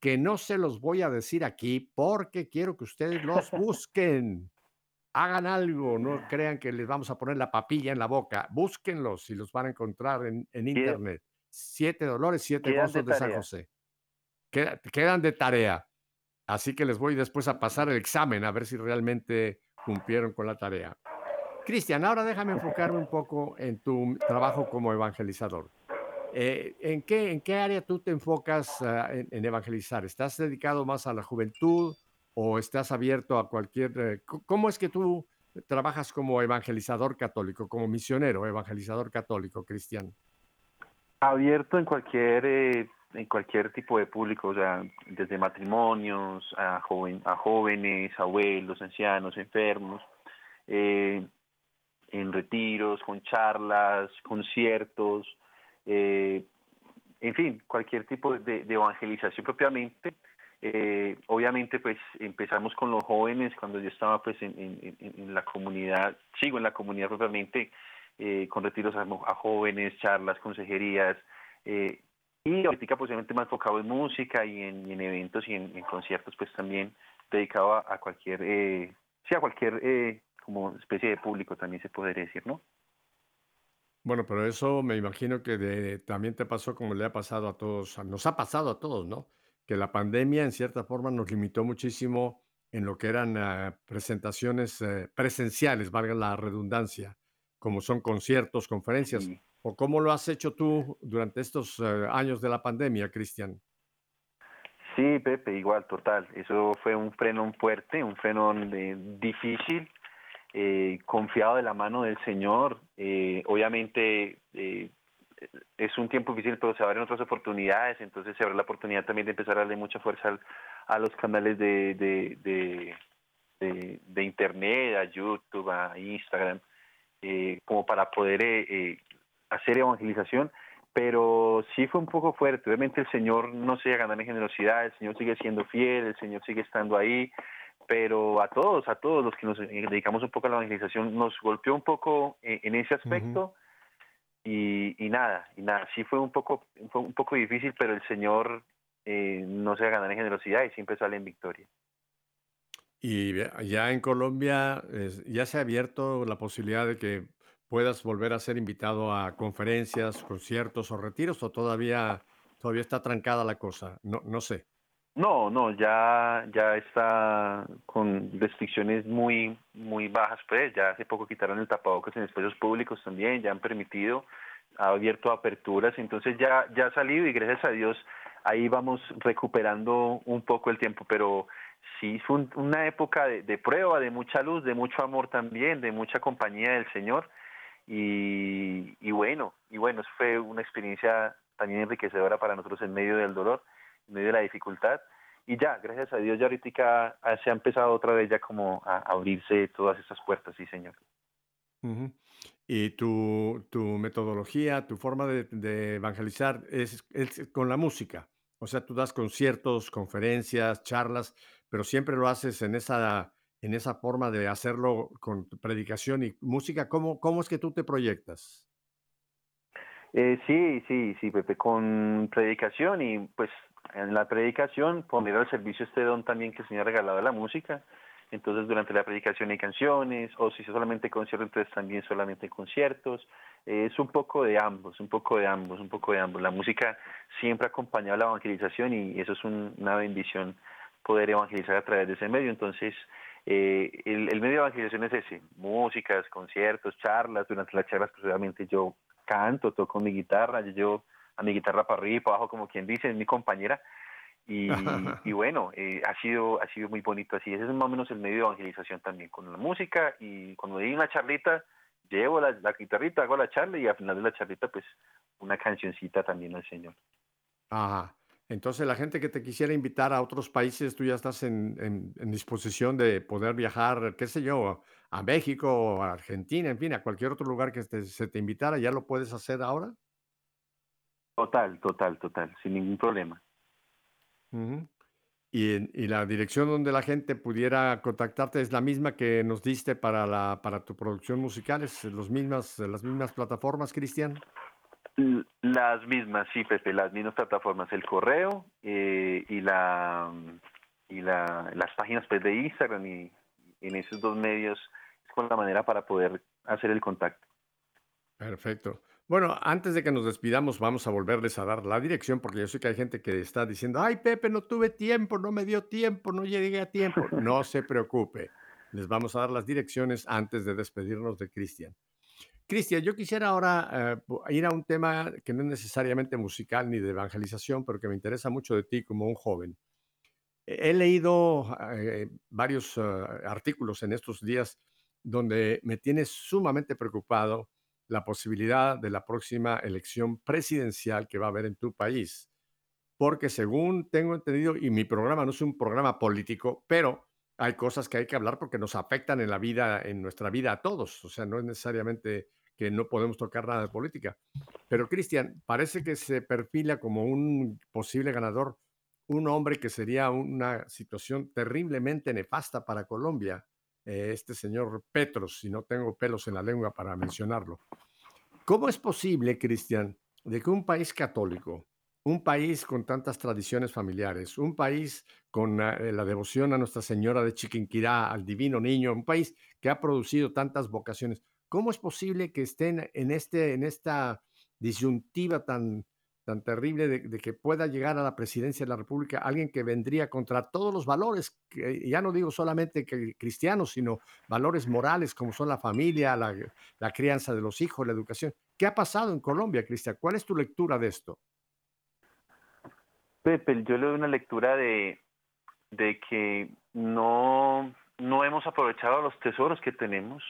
que no se los voy a decir aquí porque quiero que ustedes los [laughs] busquen hagan algo, no crean que les vamos a poner la papilla en la boca, búsquenlos y los van a encontrar en, internet. Siete dolores, siete gozos de, San José. quedan de tarea. Así que les voy después a pasar el examen a ver si realmente cumplieron con la tarea. Cristian, ahora déjame enfocarme un poco en tu trabajo como evangelizador. Eh, ¿en, qué, ¿En qué área tú te enfocas ah, en, evangelizar? ¿Estás dedicado más a la juventud o estás abierto a cualquier... Eh, ¿Cómo es que tú trabajas como evangelizador católico, como misionero, evangelizador católico, cristiano? Abierto en cualquier, eh, en cualquier tipo de público, o sea, desde matrimonios a, joven, a jóvenes, abuelos, ancianos, enfermos, eh, en retiros, con charlas, conciertos, en fin, cualquier tipo de, evangelización propiamente. Eh, obviamente, pues empezamos con los jóvenes cuando yo estaba pues en, la comunidad, sigo en la comunidad propiamente, eh, con retiros a, jóvenes, charlas, consejerías, y ahorita posiblemente más enfocado en música y en, eventos y en, conciertos, pues también dedicado a, cualquier, sí, a cualquier como especie de público también se podría decir, ¿no? Bueno, pero eso me imagino que también te pasó como le ha pasado a todos, nos ha pasado a todos, ¿no? Que la pandemia en cierta forma nos limitó muchísimo en lo que eran ah, presentaciones eh, presenciales, valga la redundancia, como son conciertos, conferencias. ¿O cómo lo has hecho tú durante estos eh, años de la pandemia, Cristian? Sí, Pepe, igual, total. Eso fue un freno fuerte, un freno difícil, eh, confiado de la mano del Señor. Eh, obviamente es un tiempo difícil, pero se abren otras oportunidades, entonces se abre la oportunidad también de empezar a darle mucha fuerza a los canales de, de, de, Internet, a YouTube, a Instagram, como para poder hacer evangelización pero sí fue un poco fuerte. Obviamente el Señor no se ganar en generosidad, el Señor sigue siendo fiel, el Señor sigue estando ahí, pero a todos, a todos los que nos dedicamos un poco a la evangelización, nos golpeó un poco eh, en ese aspecto y, nada, y nada, sí fue un poco, fue un poco difícil, pero el Señor eh, no se ganar en generosidad y siempre sale en victoria. Y ya en Colombia ya se ha abierto la posibilidad de que puedas volver a ser invitado a conferencias, conciertos o retiros o todavía todavía está trancada la cosa, no, no sé. No, no, ya, ya está con restricciones muy, muy bajas, pues, ya hace poco quitaron el tapabocas en espacios públicos también, ya han permitido, ha abierto aperturas, entonces ya, ya ha salido y gracias a Dios ahí vamos recuperando un poco el tiempo, pero sí fue una época de, de, prueba, de mucha luz, de mucho amor también, de mucha compañía del Señor, y, y bueno, y bueno, fue una experiencia también enriquecedora para nosotros en medio del dolor medio de la dificultad. Y ya, gracias a Dios, ya ahorita se ha empezado otra vez ya como a, abrirse todas estas puertas, sí, señor. Y tu, tu, metodología, tu forma de, evangelizar es, es, con la música. O sea, tú das conciertos, conferencias, charlas, pero siempre lo haces en esa, en esa forma de hacerlo con predicación y música. ¿Cómo, cómo es que tú te proyectas? Eh, sí, sí, sí, Pepe, con predicación y pues en la predicación poner al servicio este don también que el Señor ha regalado la música. Entonces durante la predicación hay canciones, o si es solamente conciertos, entonces también solamente conciertos. es un poco de ambos, un poco de ambos, un poco de ambos. La música siempre ha acompañado la evangelización y eso es una bendición poder evangelizar a través de ese medio. Entonces, eh, el, el, medio de evangelización es ese, músicas, conciertos, charlas. Durante las charlas, pues yo canto, toco mi guitarra, yo a mi guitarra para arriba y para abajo, como quien dice, es mi compañera. Y, [laughs] y bueno, eh, ha sido ha sido muy bonito así. Ese es más o menos el medio de evangelización también, con la música y cuando hay una charlita, llevo la, la guitarrita, hago la charla y al final de la charlita, pues una cancioncita también al Señor. Ajá. Entonces, la gente que te quisiera invitar a otros países, tú ya estás en, en, disposición de poder viajar, qué sé yo, a México, a Argentina, en fin, a cualquier otro lugar que se te invitara, ¿ya lo puedes hacer ahora? Total, total, total, sin ningún problema. y, la dirección donde la gente pudiera contactarte es la misma que nos diste para, la, para tu producción musical, es los mismas, las mismas plataformas, Cristian. Las mismas, sí, Pepe, las mismas plataformas, el correo eh, y la y la, las páginas pues, de Instagram y en esos dos medios es con la manera para poder hacer el contacto. Perfecto. Bueno, antes de que nos despidamos, vamos a volverles a dar la dirección, porque yo sé que hay gente que está diciendo, ay, Pepe, no tuve tiempo, no me dio tiempo, no llegué a tiempo. No se preocupe, les vamos a dar las direcciones antes de despedirnos de Cristian. Cristian, yo quisiera ahora eh, ir a un tema que no es necesariamente musical ni de evangelización, pero que me interesa mucho de ti como un joven. He leído eh, varios eh, artículos en estos días donde me tiene sumamente preocupado la posibilidad de la próxima elección presidencial que va a haber en tu país. Porque según tengo entendido, y mi programa no es un programa político, pero hay cosas que hay que hablar porque nos afectan en la vida, en nuestra vida a todos. O sea, no es necesariamente que no podemos tocar nada de política. Pero Cristian, parece que se perfila como un posible ganador, un hombre que sería una situación terriblemente nefasta para Colombia, eh, este señor Petros, si no tengo pelos en la lengua para mencionarlo. ¿Cómo es posible, Cristian, de que un país católico, un país con tantas tradiciones familiares, un país con eh, la devoción a Nuestra Señora de Chiquinquirá, al Divino Niño, un país que ha producido tantas vocaciones. ¿Cómo es posible que estén en, este, en esta disyuntiva tan, tan terrible de, que pueda llegar a la presidencia de la República alguien que vendría contra todos los valores, ya no digo solamente que cristianos, sino valores morales como son la familia, la, la crianza de los hijos, la educación? ¿Qué ha pasado en Colombia, Cristian? ¿Cuál es tu lectura de esto? Pepe, yo le doy una lectura de, de que no, no hemos aprovechado los tesoros que tenemos,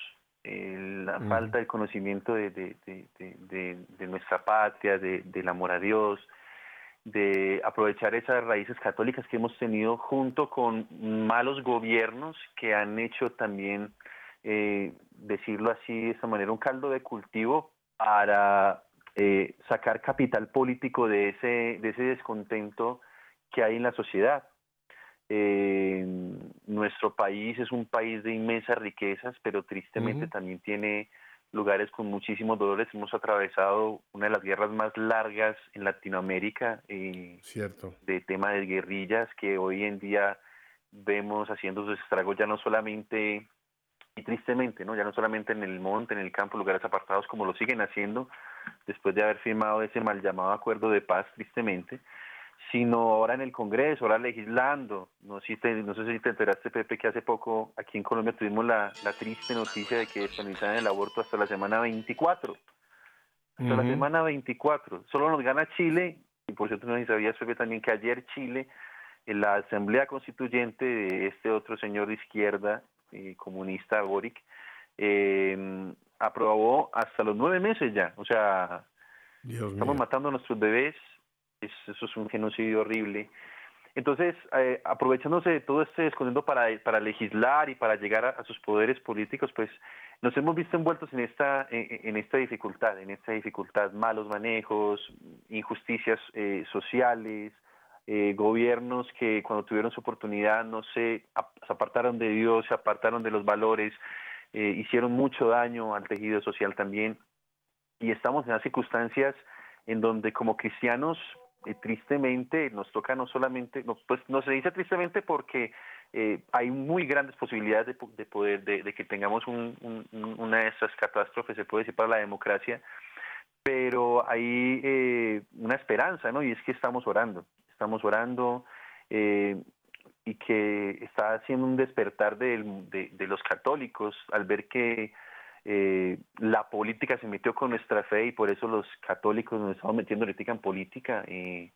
eh, la falta de conocimiento de, de, de, de nuestra patria, del amor a Dios, de aprovechar esas raíces católicas que hemos tenido junto con malos gobiernos que han hecho también, eh, decirlo así de esta manera, un caldo de cultivo para eh, sacar capital político de ese, de ese descontento que hay en la sociedad. Eh, nuestro país es un país de inmensas riquezas, pero tristemente también tiene lugares con muchísimos dolores. Hemos atravesado una de las guerras más largas en Latinoamérica, eh, Cierto. de tema de guerrillas que hoy en día vemos haciendo sus estragos ya no solamente y tristemente, ¿no? Ya no solamente en el monte, en el campo, lugares apartados como lo siguen haciendo después de haber firmado ese mal llamado acuerdo de paz, tristemente, sino ahora en el Congreso, ahora legislando. No, si no sé si te enteraste, Pepe, que hace poco aquí en Colombia tuvimos la, triste noticia de que despenalizaron el aborto hasta la semana 24. Hasta la semana 24. Solo nos gana Chile, y por cierto no sabías, Pepe, también que ayer Chile, en la Asamblea Constituyente de este otro señor de izquierda, eh, comunista Boric, eh, aprobó hasta los nueve meses ya. O sea, estamos matando a nuestros bebés, eso es un genocidio horrible. Entonces, eh, aprovechándose de todo este escondiendo para, para legislar y para llegar a, sus poderes políticos, pues nos hemos visto envueltos en esta, en, esta dificultad, en esta dificultad, malos manejos, injusticias eh, sociales, eh, gobiernos que cuando tuvieron su oportunidad no se, se apartaron de Dios, se apartaron de los valores, eh, hicieron mucho daño al tejido social también. Y estamos en las circunstancias en donde como cristianos eh, tristemente nos toca no solamente, no, pues no se dice tristemente porque hay muy grandes posibilidades de, poder, de, que tengamos una de esas catástrofes, se puede decir, para la democracia, pero hay una esperanza, ¿no? Y es que estamos orando, estamos orando eh, y que está haciendo un despertar de, de, los católicos al ver que eh, la política se metió con nuestra fe y por eso los católicos nos estamos metiendo ahorita en política. Y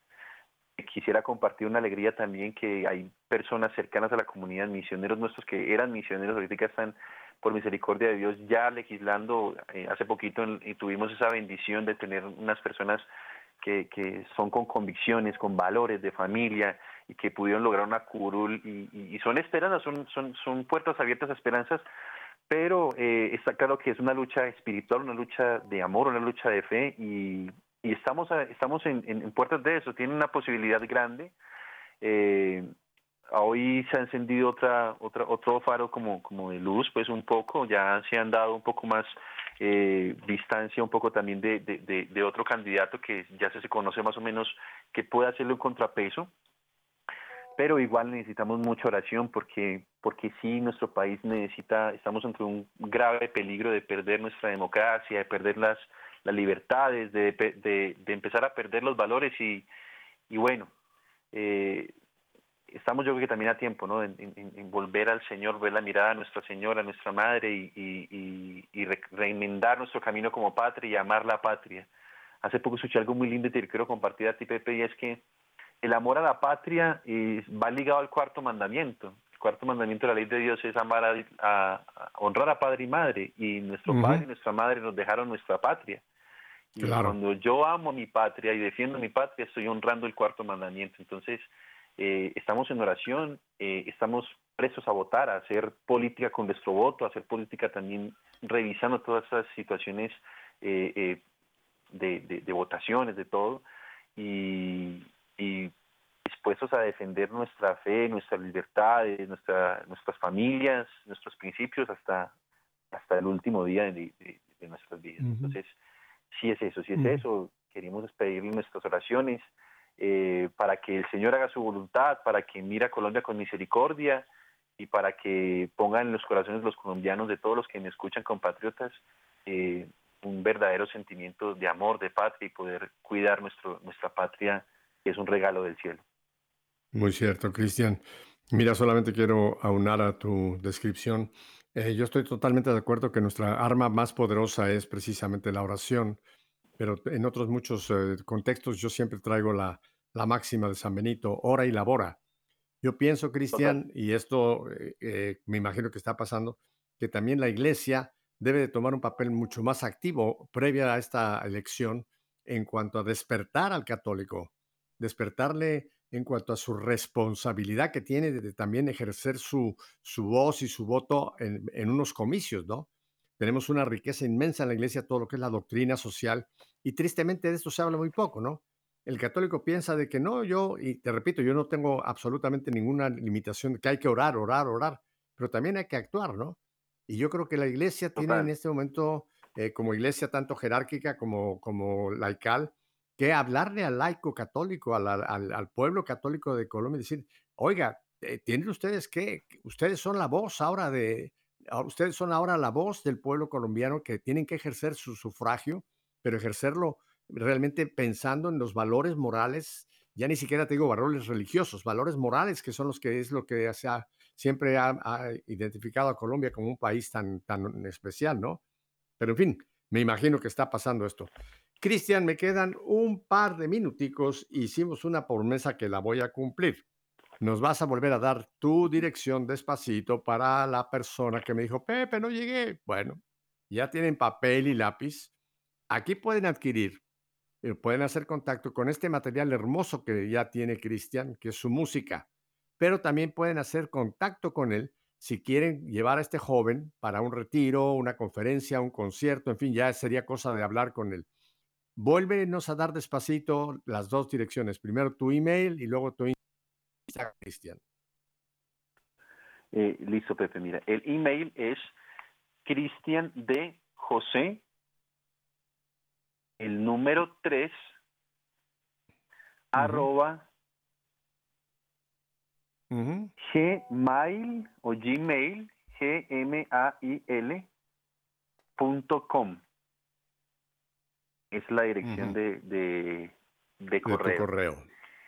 quisiera compartir una alegría también que hay personas cercanas a la comunidad, misioneros nuestros que eran misioneros, ahorita están por misericordia de Dios ya legislando. Eh, hace poquito y tuvimos esa bendición de tener unas personas que, que son con convicciones, con valores de familia y que pudieron lograr una curul y, y, son esperanzas, son, son, son puertas abiertas a esperanzas, pero eh, está claro que es una lucha espiritual, una lucha de amor, una lucha de fe y, y estamos, estamos en, puertas de eso, tiene una posibilidad grande. Eh, hoy se ha encendido otra, otra, otro faro como, como de luz, pues un poco, ya se han dado un poco más eh, distancia un poco también de, de, de, otro candidato que ya se, conoce más o menos que puede hacerle un contrapeso, pero igual necesitamos mucha oración porque porque sí nuestro país necesita estamos ante un grave peligro de perder nuestra democracia de perder las las libertades de, de, empezar a perder los valores y y bueno eh, estamos yo creo que también a tiempo, ¿no? En, volver al Señor, ver la mirada a Nuestra Señora, a nuestra Madre y, y reinvendar nuestro camino como patria y amar la patria. Hace poco escuché algo muy lindo y te quiero compartir a ti, Pepe, y es que el amor a la patria va ligado al cuarto mandamiento. El cuarto mandamiento de la ley de Dios es amar a, honrar a padre y madre, y nuestro padre y nuestra madre nos dejaron nuestra patria. Y cuando yo amo mi patria y defiendo mi patria, estoy honrando el cuarto mandamiento. Entonces, eh, estamos en oración, eh, estamos presos a votar, a hacer política con nuestro voto, a hacer política también revisando todas esas situaciones eh, de, votaciones, de todo, y, dispuestos a defender nuestra fe, nuestras libertades, nuestra, nuestras familias, nuestros principios hasta, hasta el último día de, nuestras vidas. Entonces, si es eso, si es eso, queremos pedirle nuestras oraciones eh, para que el Señor haga su voluntad, para que mira a Colombia con misericordia y para que ponga en los corazones de los colombianos, de todos los que me escuchan compatriotas, eh, un verdadero sentimiento de amor, de patria y poder cuidar nuestro, nuestra patria, que es un regalo del cielo. Muy cierto, Cristian. Mira, solamente quiero aunar a tu descripción. Eh, yo estoy totalmente de acuerdo que nuestra arma más poderosa es precisamente la oración pero en otros muchos eh, contextos yo siempre traigo la, la, máxima de San Benito, ora y labora. Yo pienso, Cristian, y esto eh, eh, me imagino que está pasando, que también la iglesia debe de tomar un papel mucho más activo previa a esta elección en cuanto a despertar al católico, despertarle en cuanto a su responsabilidad que tiene de, también ejercer su, su voz y su voto en, en unos comicios, ¿no? Tenemos una riqueza inmensa en la iglesia, todo lo que es la doctrina social, y tristemente de esto se habla muy poco, ¿no? El católico piensa de que no, yo, y te repito, yo no tengo absolutamente ninguna limitación, que hay que orar, orar, orar, pero también hay que actuar, ¿no? Y yo creo que la iglesia tiene en este momento, eh, como iglesia tanto jerárquica como, como laical, que hablarle al laico católico, al, pueblo católico de Colombia, y decir, oiga, eh, ¿tienen ustedes que, ustedes son la voz ahora de, ustedes son ahora la voz del pueblo colombiano que tienen que ejercer su sufragio, pero ejercerlo realmente pensando en los valores morales, ya ni siquiera te digo valores religiosos, valores morales que son los que es lo que se ha, siempre ha, identificado a Colombia como un país tan, tan especial, ¿no? Pero en fin, me imagino que está pasando esto. Cristian, me quedan un par de minuticos. Hicimos una promesa que la voy a cumplir nos vas a volver a dar tu dirección despacito para la persona que me dijo, Pepe, no llegué. Bueno, ya tienen papel y lápiz. Aquí pueden adquirir, eh, pueden hacer contacto con este material hermoso que ya tiene Cristian, que es su música, pero también pueden hacer contacto con él si quieren llevar a este joven para un retiro, una conferencia, un concierto, en fin, ya sería cosa de hablar con él. Vuélvenos a dar despacito las dos direcciones, primero tu email y luego tu Cristian? Eh, listo, Pepe. Mira, el email es Cristian de José, el número 3, arroba gmail o gmail, G-M-A-I-L, punto com. Es la dirección de, de, de, correo. correo.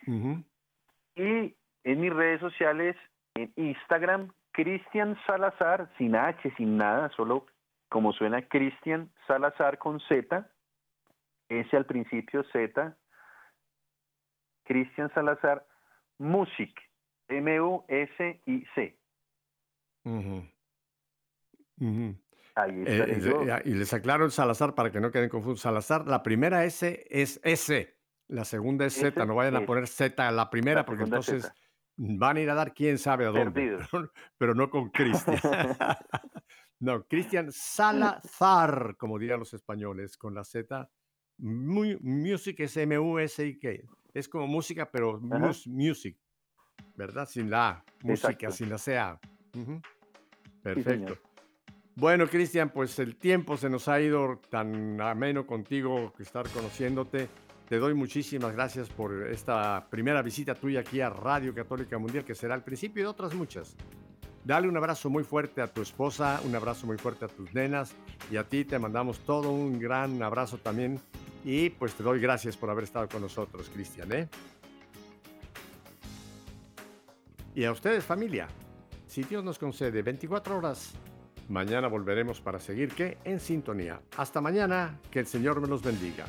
Y en mis redes sociales, en Instagram, Cristian Salazar, sin H, sin nada, solo como suena Cristian Salazar con Z, S al principio Z, Cristian Salazar Music, M-U-S-I-C. Ahí eh, Y les aclaro el Salazar para que no queden confusos. Salazar, la primera S es S, la segunda es Z, no vayan a poner Z a la primera porque entonces van a ir a dar quién sabe a dónde, pero, no con Cristian. [laughs] [laughs] no, Cristian Salazar, como dirían los españoles, con la Z. music es M-U-S-I-K. Es como música, pero music, ¿verdad? Sin la A, música, sin la C-A. Perfecto. Bueno, Cristian, pues el tiempo se nos ha ido tan ameno contigo, estar conociéndote. Te doy muchísimas gracias por esta primera visita tuya aquí a Radio Católica Mundial, que será el principio de otras muchas. Dale un abrazo muy fuerte a tu esposa, un abrazo muy fuerte a tus nenas y a ti te mandamos todo un gran abrazo también y pues te doy gracias por haber estado con nosotros, Cristian. ¿eh? Y a ustedes familia, si Dios nos concede 24 horas Mañana volveremos para seguir que en sintonía. Hasta mañana, que el Señor me los bendiga.